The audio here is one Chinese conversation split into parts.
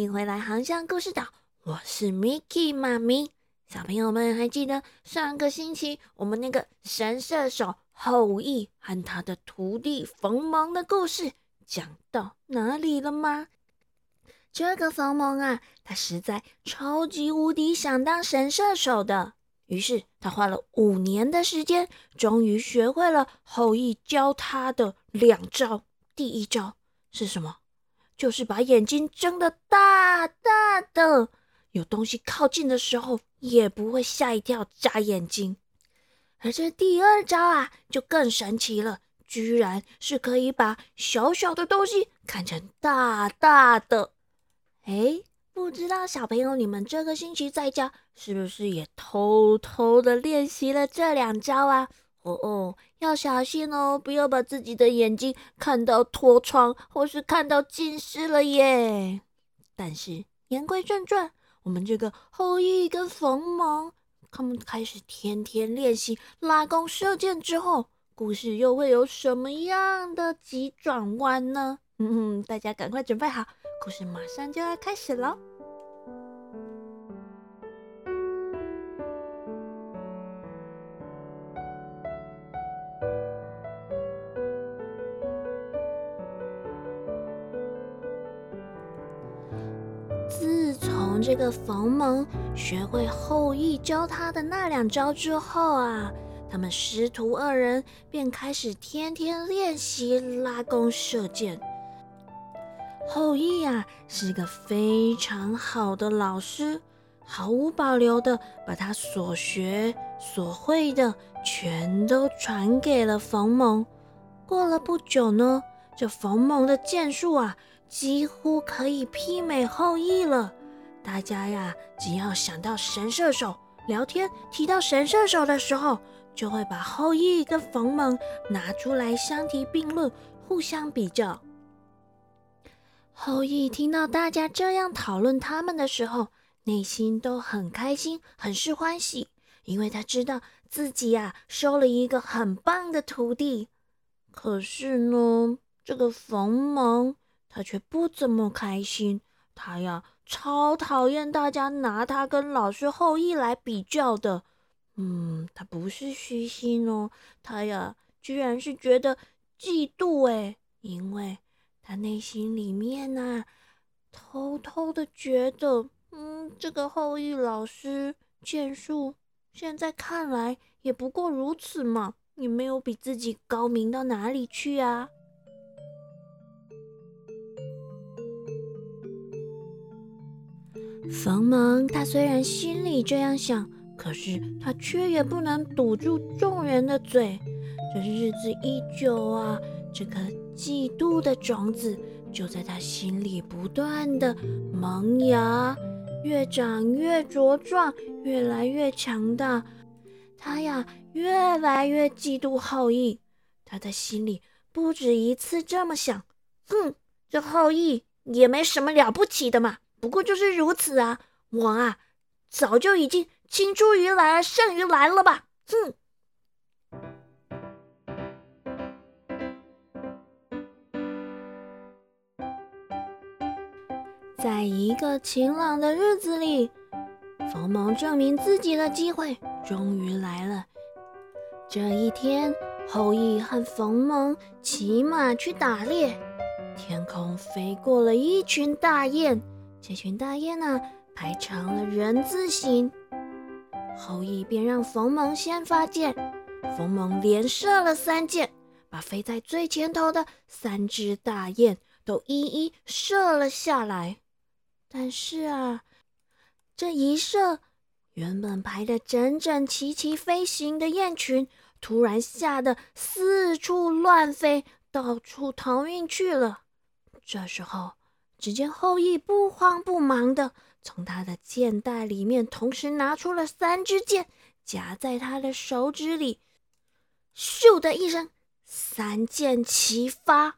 欢迎回来航向故事岛，我是 Miki 妈咪。小朋友们还记得上个星期我们那个神射手后羿和他的徒弟冯蒙的故事讲到哪里了吗？这个冯蒙啊，他实在超级无敌想当神射手的，于是他花了五年的时间，终于学会了后羿教他的两招。第一招是什么？就是把眼睛睁得大大的，有东西靠近的时候也不会吓一跳眨眼睛。而这第二招啊，就更神奇了，居然是可以把小小的东西看成大大的。哎，不知道小朋友你们这个星期在家是不是也偷偷的练习了这两招啊？哦哦，要小心哦，不要把自己的眼睛看到脱窗或是看到近视了耶。但是言归正传，我们这个后羿跟冯蒙他们开始天天练习拉弓射箭之后，故事又会有什么样的急转弯呢？嗯，大家赶快准备好，故事马上就要开始喽。这个冯蒙学会后羿教他的那两招之后啊，他们师徒二人便开始天天练习拉弓射箭。后羿呀是个非常好的老师，毫无保留的把他所学所会的全都传给了冯蒙。过了不久呢，这冯蒙的箭术啊几乎可以媲美后羿了。大家呀，只要想到神射手聊天提到神射手的时候，就会把后羿跟冯蒙拿出来相提并论，互相比较。后羿听到大家这样讨论他们的时候，内心都很开心，很是欢喜，因为他知道自己呀收了一个很棒的徒弟。可是呢，这个冯蒙他却不怎么开心，他呀。超讨厌大家拿他跟老师后羿来比较的，嗯，他不是虚心哦，他呀，居然是觉得嫉妒诶，因为他内心里面呐，偷偷的觉得，嗯，这个后羿老师剑术现在看来也不过如此嘛，也没有比自己高明到哪里去啊。冯蒙他虽然心里这样想，可是他却也不能堵住众人的嘴。这日子一久啊，这颗嫉妒的种子就在他心里不断的萌芽，越长越茁壮，越来越强大。他呀，越来越嫉妒后羿。他的心里不止一次这么想：哼，这后羿也没什么了不起的嘛。不过就是如此啊！我啊，早就已经青出于蓝而胜于蓝了吧？哼！在一个晴朗的日子里，冯蒙证明自己的机会终于来了。这一天，后羿和冯蒙骑马去打猎，天空飞过了一群大雁。这群大雁呢，排成了人字形。后羿便让冯蒙先发箭，冯蒙连射了三箭，把飞在最前头的三只大雁都一一射了下来。但是啊，这一射，原本排得整整齐齐飞行的雁群，突然吓得四处乱飞，到处逃命去了。这时候。只见后羿不慌不忙的从他的箭袋里面同时拿出了三支箭，夹在他的手指里。咻的一声，三箭齐发。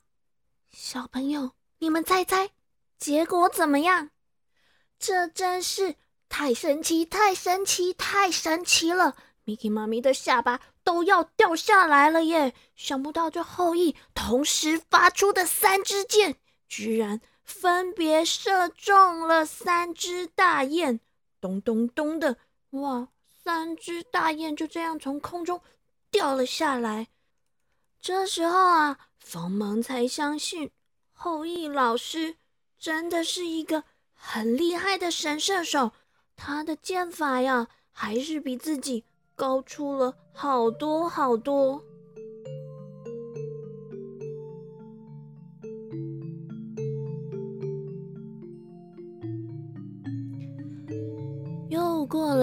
小朋友，你们猜猜结果怎么样？这真是太神奇、太神奇、太神奇了！Miki 妈咪的下巴都要掉下来了耶！想不到这后羿同时发出的三支箭，居然。分别射中了三只大雁，咚咚咚的，哇！三只大雁就这样从空中掉了下来。这时候啊，冯蒙才相信后羿老师真的是一个很厉害的神射手，他的剑法呀，还是比自己高出了好多好多。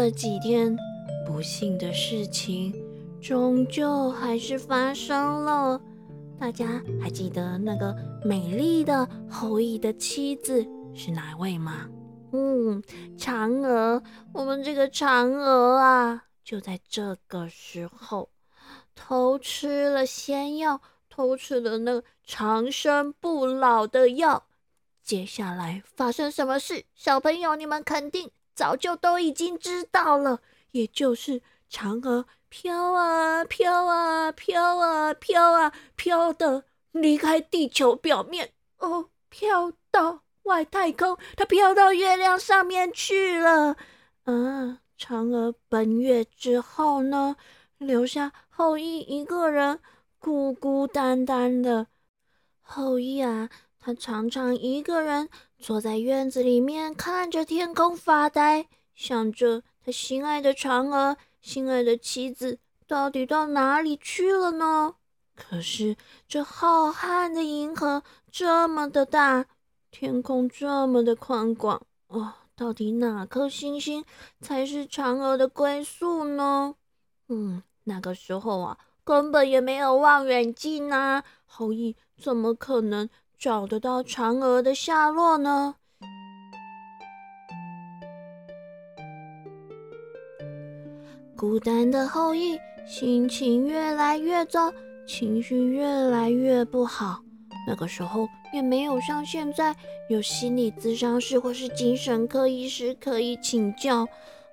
了几天。不幸的事情终究还是发生了。大家还记得那个美丽的后羿的妻子是哪位吗？嗯，嫦娥。我们这个嫦娥啊，就在这个时候偷吃了仙药，偷吃了那长生不老的药。接下来发生什么事？小朋友，你们肯定早就都已经知道了。也就是嫦娥飘啊飘啊飘啊飘啊飘的离开地球表面哦，飘到外太空，它飘到月亮上面去了。啊，嫦娥奔月之后呢，留下后羿一个人孤孤单单的。后羿啊，他常常一个人坐在院子里面，看着天空发呆，想着。他心爱的嫦娥，心爱的妻子，到底到哪里去了呢？可是这浩瀚的银河这么的大，天空这么的宽广，哦，到底哪颗星星才是嫦娥的归宿呢？嗯，那个时候啊，根本也没有望远镜啊，后羿怎么可能找得到嫦娥的下落呢？孤单的后羿心情越来越糟，情绪越来越不好。那个时候也没有像现在有心理咨商师或是精神科医师可以请教。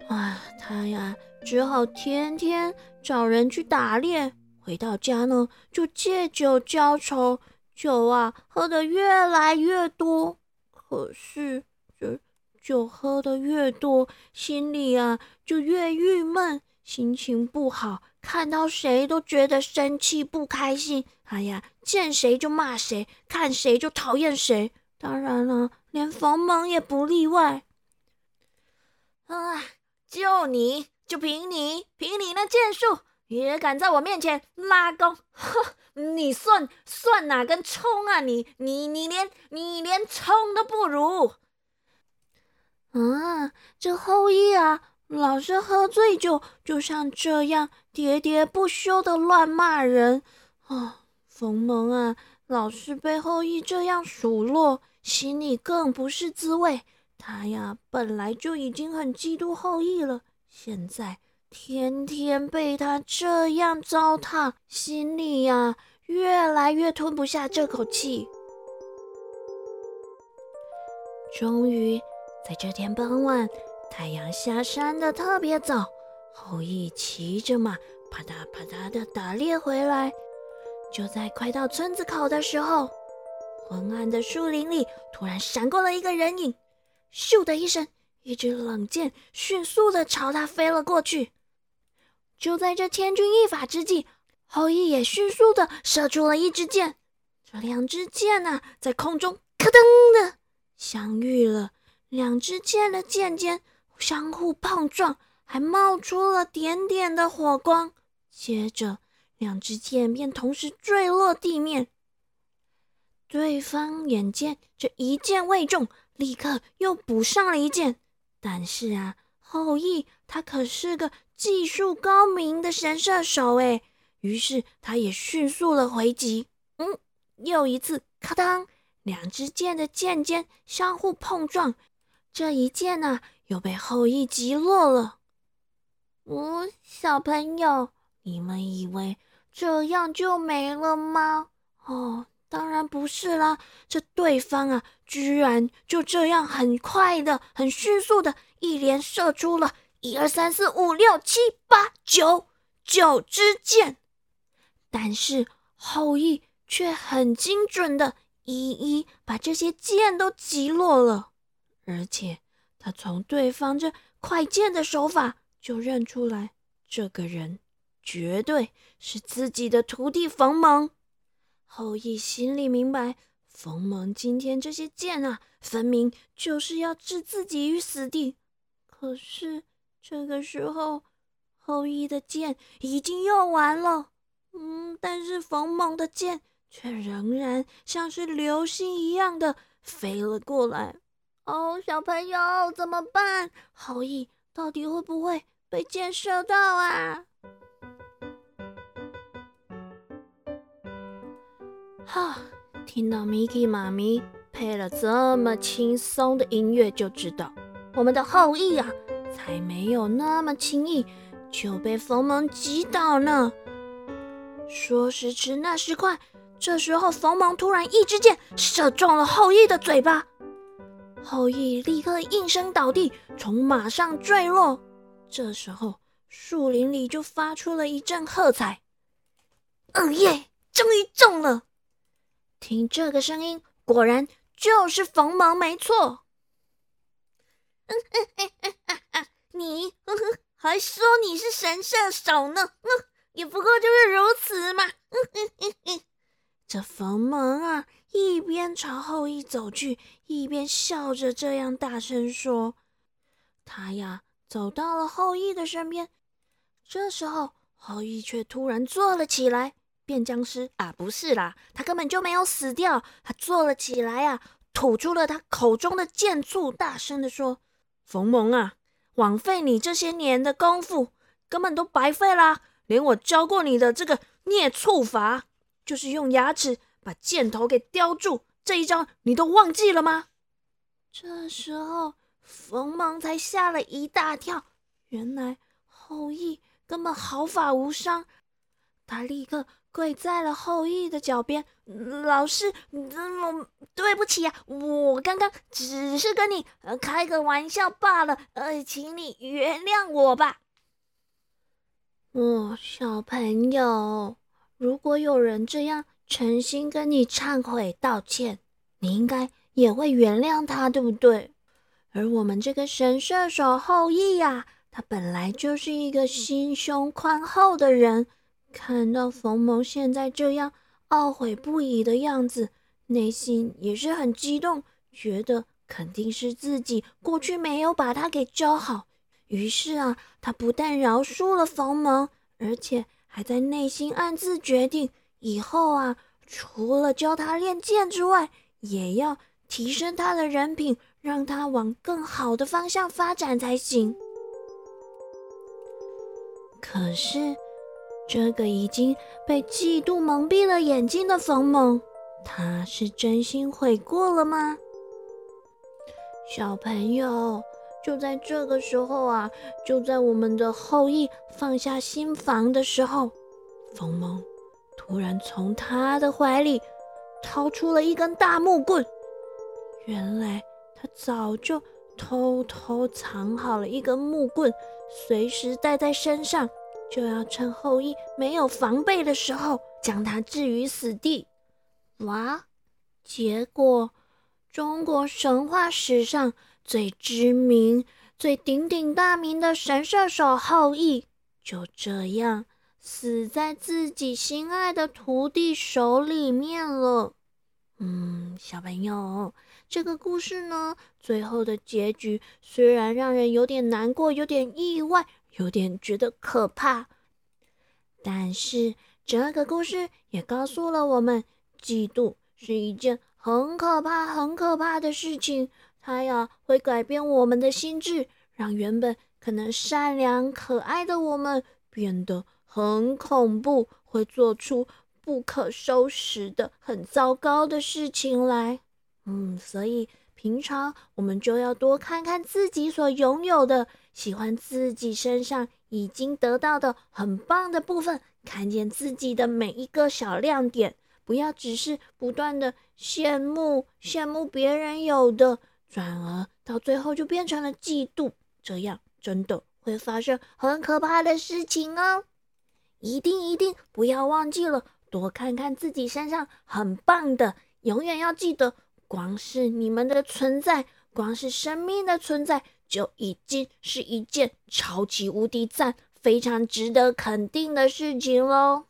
啊，他呀只好天天找人去打猎，回到家呢就借酒浇愁，酒啊喝得越来越多。可是这酒喝得越多，心里啊就越郁闷。心情不好，看到谁都觉得生气不开心。哎呀，见谁就骂谁，看谁就讨厌谁。当然了，连冯蒙也不例外。啊，就你就凭你凭你那剑术，也敢在我面前拉弓？哼，你算算哪根葱啊？你你你连你连葱都不如。啊，这后羿啊！老是喝醉酒，就像这样喋喋不休的乱骂人啊！冯蒙啊，老是被后羿这样数落，心里更不是滋味。他呀，本来就已经很嫉妒后羿了，现在天天被他这样糟蹋，心里呀越来越吞不下这口气。终于，在这天傍晚。太阳下山的特别早，后羿骑着马啪嗒啪嗒的打猎回来。就在快到村子口的时候，昏暗的树林里突然闪过了一个人影，咻的一声，一支冷箭迅速的朝他飞了过去。就在这千钧一发之际，后羿也迅速的射出了一支箭。这两支箭呢，在空中咔噔的相遇了，两支箭的箭尖。相互碰撞，还冒出了点点的火光。接着，两支箭便同时坠落地面。对方眼见这一箭未中，立刻又补上了一箭。但是啊，后羿他可是个技术高明的神射手哎，于是他也迅速的回击。嗯，又一次，咔当，两支箭的箭尖相互碰撞。这一箭呢？又被后羿击落了。哦，小朋友，你们以为这样就没了吗？哦，当然不是啦！这对方啊，居然就这样很快的、很迅速的，一连射出了一二三四五六七八九九支箭，但是后羿却很精准的，一一把这些箭都击落了，而且他从对方这快剑的手法就认出来，这个人绝对是自己的徒弟冯蒙。后羿心里明白，冯蒙今天这些箭啊，分明就是要置自己于死地。可是这个时候，后羿的剑已经用完了，嗯，但是冯猛的剑。却仍然像是流星一样的飞了过来。哦，小朋友怎么办？后羿到底会不会被箭射到啊？哈，听到 Miki 妈咪配了这么轻松的音乐，就知道我们的后羿啊，才没有那么轻易就被冯蒙击倒呢。说时迟，那时快。这时候，冯蒙突然一支箭射中了后羿的嘴巴，后羿立刻应声倒地，从马上坠落。这时候，树林里就发出了一阵喝彩：“哦耶，终于中了！”听这个声音，果然就是冯蒙，没错。嗯嗯嗯嗯嗯嗯，你呵呵还说你是神射手呢？嗯，也不过就是如此嘛。嗯嗯嗯嗯。这冯蒙啊，一边朝后羿走去，一边笑着这样大声说：“他呀，走到了后羿的身边。这时候，后羿却突然坐了起来，变僵尸啊？不是啦，他根本就没有死掉。他坐了起来啊，吐出了他口中的剑簇，大声的说：‘冯蒙啊，枉费你这些年的功夫，根本都白费啦！连我教过你的这个孽畜法。’”就是用牙齿把箭头给叼住，这一招你都忘记了吗？这时候冯蒙才吓了一大跳，原来后羿根本毫发无伤。他立刻跪在了后羿的脚边：“老师，我对不起呀，我刚刚只是跟你开个玩笑罢了，呃，请你原谅我吧。”哦，小朋友。如果有人这样诚心跟你忏悔道歉，你应该也会原谅他，对不对？而我们这个神射手后羿呀，他本来就是一个心胸宽厚的人，看到冯蒙现在这样懊悔不已的样子，内心也是很激动，觉得肯定是自己过去没有把他给教好。于是啊，他不但饶恕了冯蒙，而且。还在内心暗自决定，以后啊，除了教他练剑之外，也要提升他的人品，让他往更好的方向发展才行。可是，这个已经被嫉妒蒙蔽了眼睛的冯蒙，他是真心悔过了吗？小朋友。就在这个时候啊，就在我们的后羿放下心防的时候，冯蒙突然从他的怀里掏出了一根大木棍。原来他早就偷偷藏好了一根木棍，随时带在身上，就要趁后羿没有防备的时候将他置于死地。哇！结果中国神话史上。最知名、最鼎鼎大名的神射手后羿，就这样死在自己心爱的徒弟手里面了。嗯，小朋友，这个故事呢，最后的结局虽然让人有点难过、有点意外、有点觉得可怕，但是这个故事也告诉了我们，嫉妒是一件很可怕、很可怕的事情。它呀会改变我们的心智，让原本可能善良可爱的我们变得很恐怖，会做出不可收拾的很糟糕的事情来。嗯，所以平常我们就要多看看自己所拥有的，喜欢自己身上已经得到的很棒的部分，看见自己的每一个小亮点，不要只是不断的羡慕羡慕别人有的。转而到最后就变成了嫉妒，这样真的会发生很可怕的事情哦！一定一定不要忘记了，多看看自己身上很棒的，永远要记得，光是你们的存在，光是生命的存在，就已经是一件超级无敌赞、非常值得肯定的事情喽。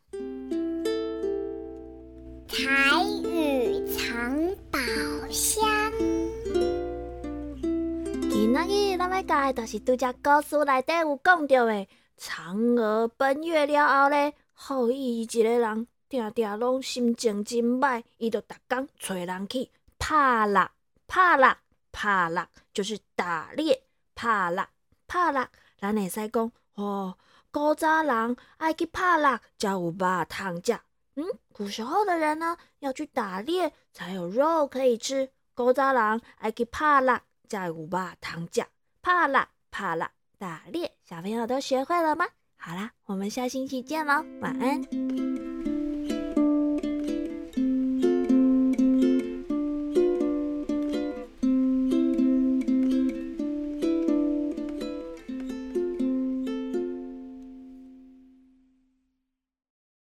台语藏宝箱。今仔日咱要教的，就是拄只故事内底有讲到的，嫦娥奔月了后咧，后羿一个人，定定拢心情真歹，伊就逐工找人去拍猎，拍猎，拍猎，就是打猎，拍猎，拍猎。咱会使讲，哦，古早人爱去拍猎，才有肉通食。嗯，古时候的人呢，要去打猎才有肉可以吃。古早人爱去拍猎，才有肉通食。拍猎，拍猎，打猎，小朋友都学会了吗？好啦，我们下星期见喽，晚安。